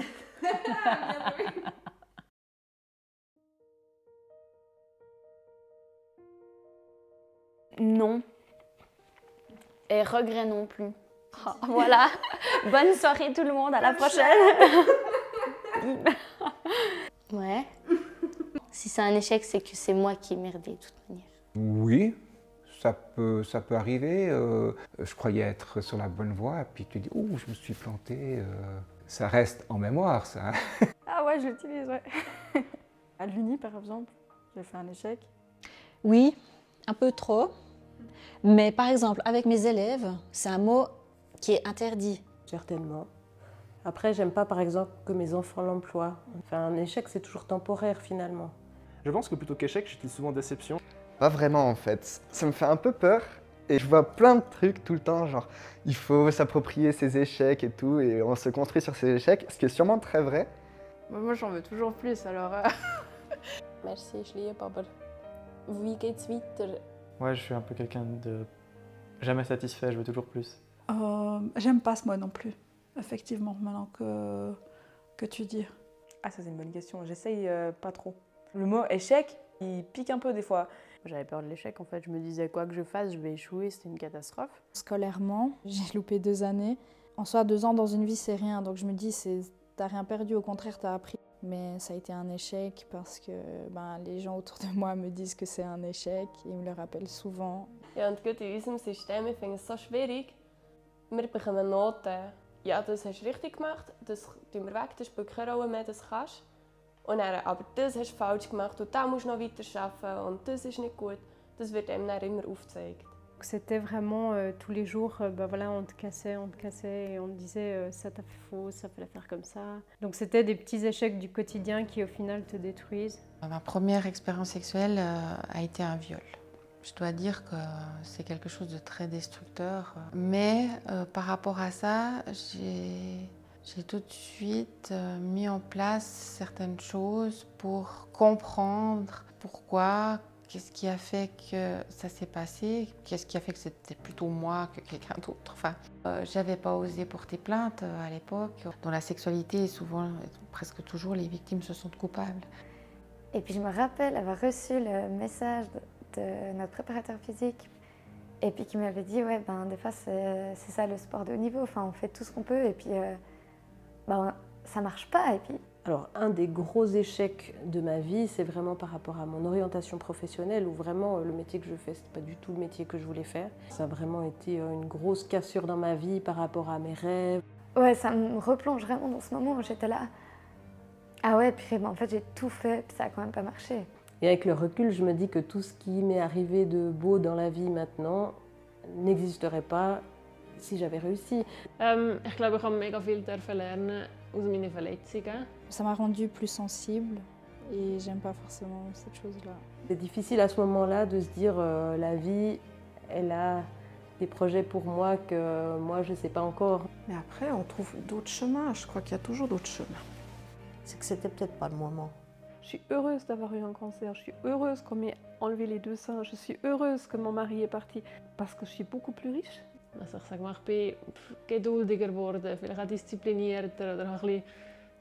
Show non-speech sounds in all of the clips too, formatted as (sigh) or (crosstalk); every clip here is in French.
clap. (laughs) Non. Et regret non plus. Oh, (laughs) voilà. Bonne soirée tout le monde. À la prochaine. (laughs) ouais. Si c'est un échec, c'est que c'est moi qui ai merdé de toute manière. Oui, ça peut, ça peut arriver. euh, je croyais être sur la bonne voie, et puis tu dis, ouh, je me suis planté. euh, ça reste en mémoire, ça. (laughs) Ah ouais, je l'utilise, ouais. (laughs) à l'Uni, par exemple, j'ai fait un échec. Oui, un peu trop. Mais par exemple, avec mes élèves, c'est un mot qui est interdit. Certainement. Après, j'aime pas, par exemple, que mes enfants l'emploient. Enfin, un échec, c'est toujours temporaire, finalement. Je pense que plutôt qu'échec, j'utilise souvent déception. Pas vraiment en fait. Ça me fait un peu peur et je vois plein de trucs tout le temps, genre il faut s'approprier ses échecs et tout et on se construit sur ses échecs, ce qui est sûrement très vrai. Moi, j'en veux toujours plus, alors... euh, (laughs) Merci, je liebe, aber wie geht's weiter? Ouais, je suis un peu quelqu'un de jamais satisfait, je veux toujours plus. Euh, J'aime pas ce mot non plus, effectivement, maintenant que, que tu dis. Ah, ça, c'est une bonne question. J'essaye euh, pas trop. Le mot échec, il pique un peu des fois. J'avais peur de l'échec en fait. Je me disais quoi que je fasse, je vais échouer, c'était une catastrophe. Scolairement, (laughs) j'ai loupé deux années. En soi, deux ans dans une vie, c'est rien. Donc je me dis, c'est t'as rien perdu, au contraire, t'as appris. Mais ça a été un échec parce que ben, les gens autour de moi me disent que c'est un échec. Ils me le rappellent souvent. Ja, und gut in unserem System, ich finde es so schwierig. Wir bekommen Noten. Ja, das hast du richtig gemacht, das tun wir weg, das spielt keine Rolle mehr, das kannst Und dann, aber das hast du falsch gemacht und da musst du noch weiter arbeiten und das ist nicht gut. Das wird einem dann immer aufgezeigt. C'était vraiment euh, tous les jours, euh, bah voilà, on te cassait, on te cassait et on te disait euh, ça t'a fait faux, ça fallait faire comme ça. Donc c'était des petits échecs du quotidien qui au final te détruisent. Ma première expérience sexuelle euh, a été un viol. Je dois dire que c'est quelque chose de très destructeur. Mais euh, par rapport à ça, j'ai j'ai tout de suite euh, mis en place certaines choses pour comprendre pourquoi, qu'est-ce qui a fait que ça s'est passé, qu'est-ce qui a fait que c'était plutôt moi que quelqu'un d'autre. Enfin, euh, j'avais pas osé porter plainte euh, à l'époque. Dans la sexualité, souvent, presque toujours, les victimes se sentent coupables. Et puis je me rappelle avoir reçu le message de, notre préparateur physique et puis qui m'avait dit ouais ben des fois c'est ça le sport de haut niveau, enfin on fait tout ce qu'on peut et puis ben, ça marche pas et puis Alors, un des gros échecs de ma vie, c'est vraiment par rapport à mon orientation professionnelle, où vraiment euh, le métier que je fais, c'est pas du tout le métier que je voulais faire. Ça a vraiment été euh, une grosse cassure dans ma vie par rapport à mes rêves. ouais ça me replonge vraiment dans ce moment où j'étais là ah ouais puis ben, en fait j'ai tout fait puis ça a quand même pas marché. Et avec le recul, je me dis que tout ce qui m'est arrivé de beau dans la vie maintenant n'existerait pas si j'avais réussi. Ich glaube, ich habe mega viel dürfen lernen aus meinen Verletzungen. Ça m'a rendue plus sensible et j'aime pas forcément cette chose-là. C'est difficile à ce moment-là de se dire euh, la vie, elle a des projets pour moi que moi je ne sais pas encore. Mais après, on trouve d'autres chemins. Je crois qu'il y a toujours d'autres chemins. C'est que c'était peut-être pas le moment. Je suis heureuse d'avoir eu un cancer, je suis heureuse qu'on m'ait enlevé les deux seins, je suis heureuse que mon mari est parti parce que je suis beaucoup plus riche. Also ich sage mal, ich bin geduldiger geworden, vielleicht auch disziplinierter oder habe ein bisschen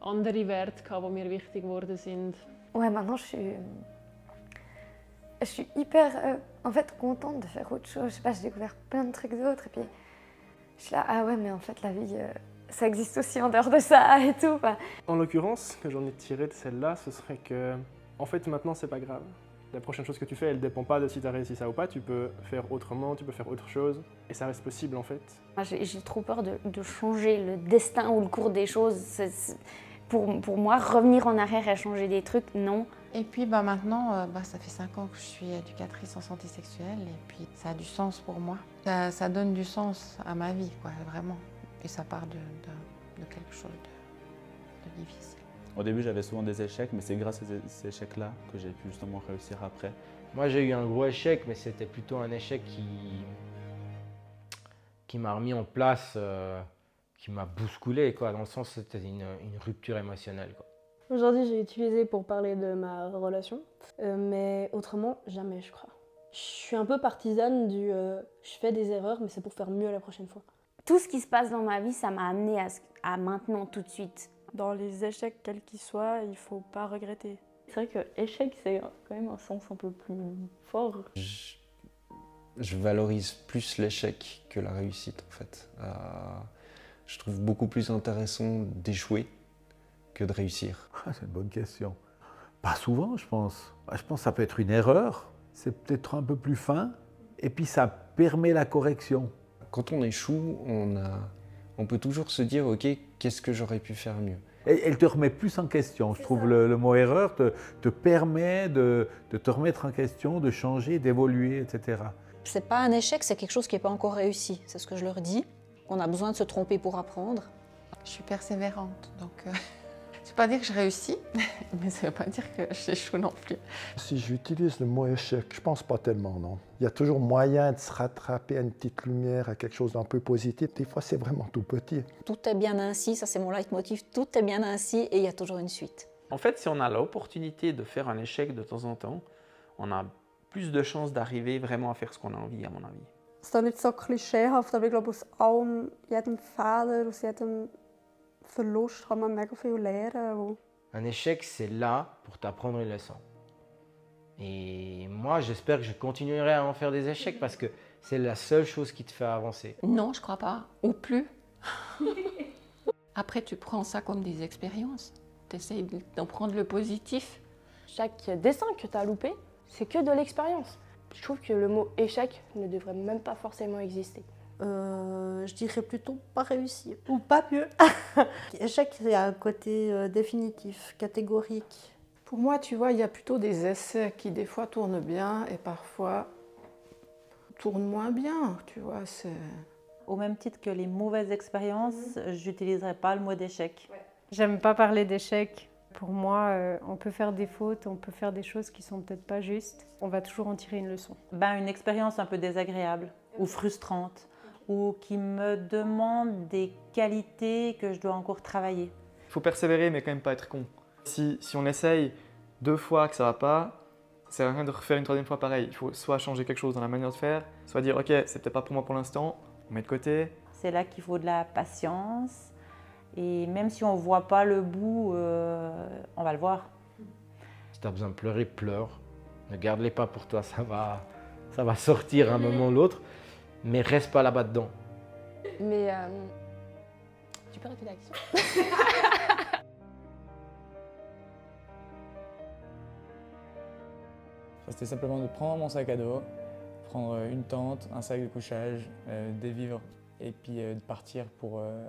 andere Werte gehabt, die mir wichtig geworden sind. Ouais maintenant je suis je suis hyper euh, en fait contente de faire autre chose. Je sais pas, j'ai découvert plein de trucs d'autres et puis je suis là ah ouais mais en fait la vie euh, ça existe aussi en dehors de ça et tout. Enfin, En l'occurrence, ce que j'en ai tiré de celle-là, ce serait que, en fait, maintenant, c'est pas grave. La prochaine chose que tu fais, elle dépend pas de si tu as réussi ça ou pas. Tu peux faire autrement, tu peux faire autre chose, et ça reste possible en fait. Moi, J'ai trop peur de, de changer le destin ou le cours des choses. Pour, pour moi, revenir en arrière et changer des trucs, non. Et puis bah, maintenant, euh, bah, ça fait 5 ans que je suis éducatrice en santé sexuelle et puis ça a du sens pour moi. Ça, ça donne du sens à ma vie, quoi, vraiment. Et ça part de, de- de quelque chose de, de difficile. Au début, j'avais souvent des échecs, mais c'est grâce à ces- échecs-là que j'ai pu justement réussir après. Moi, j'ai eu un gros échec, mais c'était plutôt un échec qui, qui m'a remis en place, euh, qui m'a bousculé, quoi, dans le sens que c'était une, une rupture émotionnelle. Quoi. Aujourd'hui, j'ai utilisé pour parler de ma relation, euh, mais autrement, jamais, je crois. Je suis un peu partisane du euh, je fais des erreurs, mais c'est pour faire mieux la prochaine fois. Tout ce qui se passe dans ma vie, ça m'a amené à maintenant, tout de suite. Dans les échecs, quels qu'ils soient, il faut pas regretter. C'est vrai que échec, c'est quand même un sens un peu plus fort. Je, je valorise plus l'échec que la réussite en fait. Euh, je trouve beaucoup plus intéressant d'échouer que de réussir. (laughs) Ah, c'est une bonne question. Pas souvent, je pense. Bah, Je pense que ça peut être une erreur. C'est peut-être un peu plus fin. Et puis ça permet la correction. Quand on échoue, on, a, on peut toujours se dire ok, qu'est-ce que j'aurais pu faire mieux? Elle te remet plus en question. Je trouve le, le mot erreur te, te permet de, de te remettre en question, de changer, d'évoluer, etc. C'est pas un échec, c'est quelque chose qui n'est pas encore réussi. C'est ce que je leur dis. On a besoin de se tromper pour apprendre. Je suis persévérante, donc euh, (laughs) ne veux pas dire que je réussis, (laughs) mais ça ne veut pas dire que j'échoue non plus. Si j'utilise le mot échec, je pense pas tellement, non. Il y a toujours moyen de se rattraper à une petite lumière, à quelque chose d'un peu positif. Des fois, c'est vraiment tout petit. Tout est bien ainsi, ça c'est mon leitmotiv, tout est bien ainsi et il y a toujours une suite. En fait, si on a l'opportunité de faire un échec de temps en temps, on a plus de chances d'arriver vraiment à faire ce qu'on a envie, à mon avis. ist auch nicht so klischeehaft, aber ich glaube, aus allem, jedem Fehler, aus jedem Verlust kann man mega viel lernen. wo- Un échec, c'est là pour t'apprendre une leçon. Et moi, j'espère que je continuerai à en faire des échecs parce que c'est la seule chose qui te fait avancer. Non, je crois pas. Ou plus. (laughs) Après, tu prends ça comme des expériences. Tu essayes d'en prendre le positif. Chaque dessin que tu as loupé, c'est que de l'expérience. Je trouve que le mot échec ne devrait même pas forcément exister. Euh, je dirais plutôt pas réussi, ou pas mieux. (laughs) Échec, c'est un côté euh, définitif, catégorique. Pour moi, tu vois, il y a plutôt des essais qui des fois tournent bien et parfois tournent moins bien, tu vois. C'est... Au même titre que les mauvaises expériences, j'utiliserai pas le mot d'échec. J'aime pas parler d'échec. Pour moi, euh, on peut faire des fautes, on peut faire des choses qui sont peut-être pas justes. On va toujours en tirer une leçon. Ben, une expérience un peu désagréable ou frustrante ou qui me demande des qualités que je dois encore travailler. Il faut persévérer, mais quand même pas être con. Si, si on essaye deux fois que ça va pas, ça sert à rien de refaire une troisième fois pareil. Il faut soit changer quelque chose dans la manière de faire, soit dire ok, c'est peut-être pas pour moi pour l'instant, on met de côté. C'est là qu'il faut de la patience et même si on voit pas le bout, euh, on va le voir. Si tu as besoin de pleurer, pleure. Ne garde-les pas pour toi, ça va, ça va sortir un moment ou l'autre. Mais reste pas là-bas dedans. Mais euh, tu peux répéter l'action C'était simplement de prendre mon sac à dos, prendre une tente, un sac de couchage, euh, des vivres et puis euh, de partir pour euh,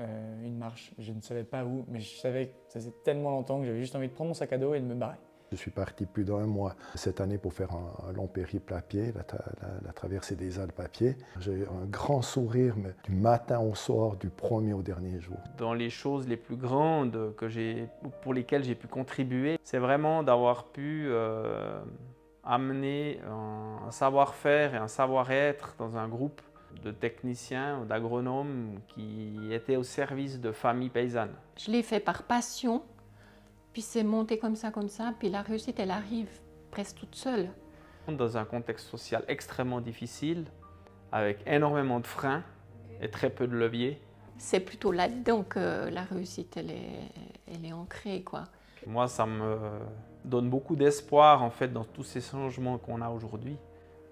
euh, une marche. Je ne savais pas où, mais je savais que ça faisait tellement longtemps que j'avais juste envie de prendre mon sac à dos et de me barrer. Je suis parti plus d'un mois cette année pour faire un, un long périple à pied, la, tra- la- la traversée des Alpes à pied. J'ai eu un grand sourire, mais du matin au soir, du premier au dernier jour. Dans les choses les plus grandes que j'ai, pour lesquelles j'ai pu contribuer, c'est vraiment d'avoir pu euh, amener un, un savoir-faire et un savoir-être dans un groupe de techniciens ou d'agronomes qui étaient au service de familles paysannes. Je l'ai fait par passion, puis c'est monté comme ça, comme ça, puis la réussite, elle arrive presque toute seule. Dans un contexte social extrêmement difficile, avec énormément de freins et très peu de leviers, C'est plutôt là-dedans que la réussite, elle est, elle est ancrée, quoi. moi ça me donne beaucoup d'espoir en fait dans tous ces changements qu'on a aujourd'hui.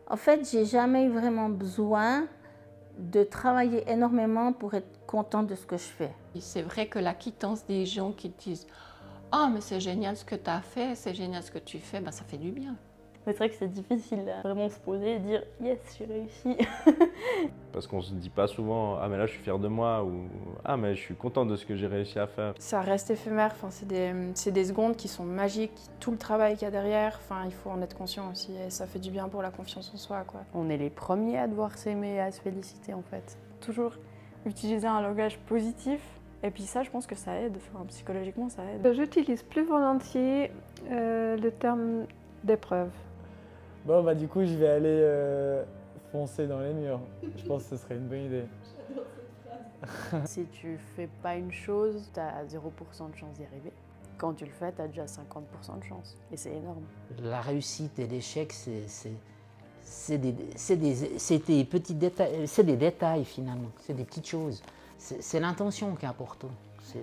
En fait, j'ai jamais eu vraiment besoin de travailler énormément pour être content de ce que je fais. C'est vrai que la quittance des gens qui disent Ah, mais c'est génial ce que tu as fait, c'est génial ce que tu fais, ben, ça fait du bien. Mais c'est vrai que c'est difficile à vraiment se poser et dire yes, j'ai réussi. (laughs) Parce qu'on se dit pas souvent ah mais là je suis fier de moi ou ah mais je suis content de ce que j'ai réussi à faire. Ça reste éphémère, enfin, c'est des, c'est des secondes qui sont magiques, tout le travail qu'il y a derrière, enfin, il faut en être conscient aussi et ça fait du bien pour la confiance en soi. Quoi. On est les premiers à devoir s'aimer et à se féliciter en fait. Toujours utiliser un langage positif et puis ça je pense que ça aide, enfin, psychologiquement ça aide. J'utilise plus volontiers euh, le terme d'épreuve. Bon bah du coup je vais aller euh, foncer dans les murs. Je pense que ce serait une bonne idée. (laughs) si tu fais pas une chose, tu as 0% de chance d'y arriver. Quand tu le fais, tu as déjà 50% de chance. Et c'est énorme. La réussite et l'échec, c'est des, c'est des- des petits détails, c'est des détails finalement, c'est des petites choses. C'est l'intention qui est importante.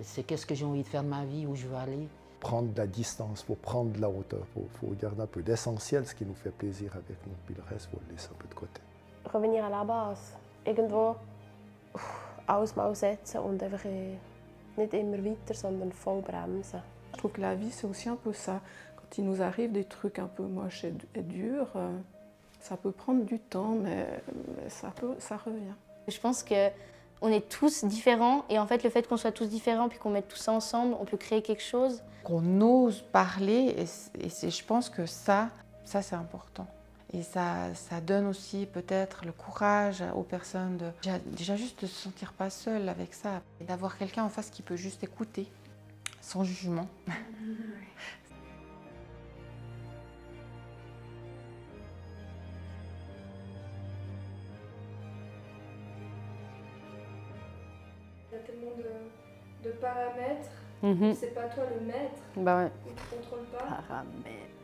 C'est qu'est-ce que j'ai envie de faire de ma vie, où je veux aller. Prendre de la distance, faut prendre de la hauteur, faut, faut garder un peu d'essentiel, ce qui nous fait plaisir avec nous, puis le reste, faut le laisser un peu de côté. Revenir à la base. Irgendwo uff, alles mal setzen und einfach nicht immer weiter, sondern voll bremsen. Je trouve que la vie, c'est aussi un peu ça. Quand il nous arrive des trucs un peu moches et, et durs, euh, ça peut prendre du temps, mais, mais ça, peut, ça revient. Je pense que on est tous différents et en fait le fait qu'on soit tous différents puis qu'on mette tout ça ensemble, on peut créer quelque chose. Qu'on ose parler, et, et je pense que ça, ça c'est important. Et ça, ça donne aussi peut-être le courage aux personnes de déjà, juste de se sentir pas seul avec ça, et d'avoir quelqu'un en face qui peut juste écouter, sans jugement. (laughs) tellement de, de paramètres. Mhm. C'est pas toi le maître. Bah ouais. Tu contrôles pas. Paramètres.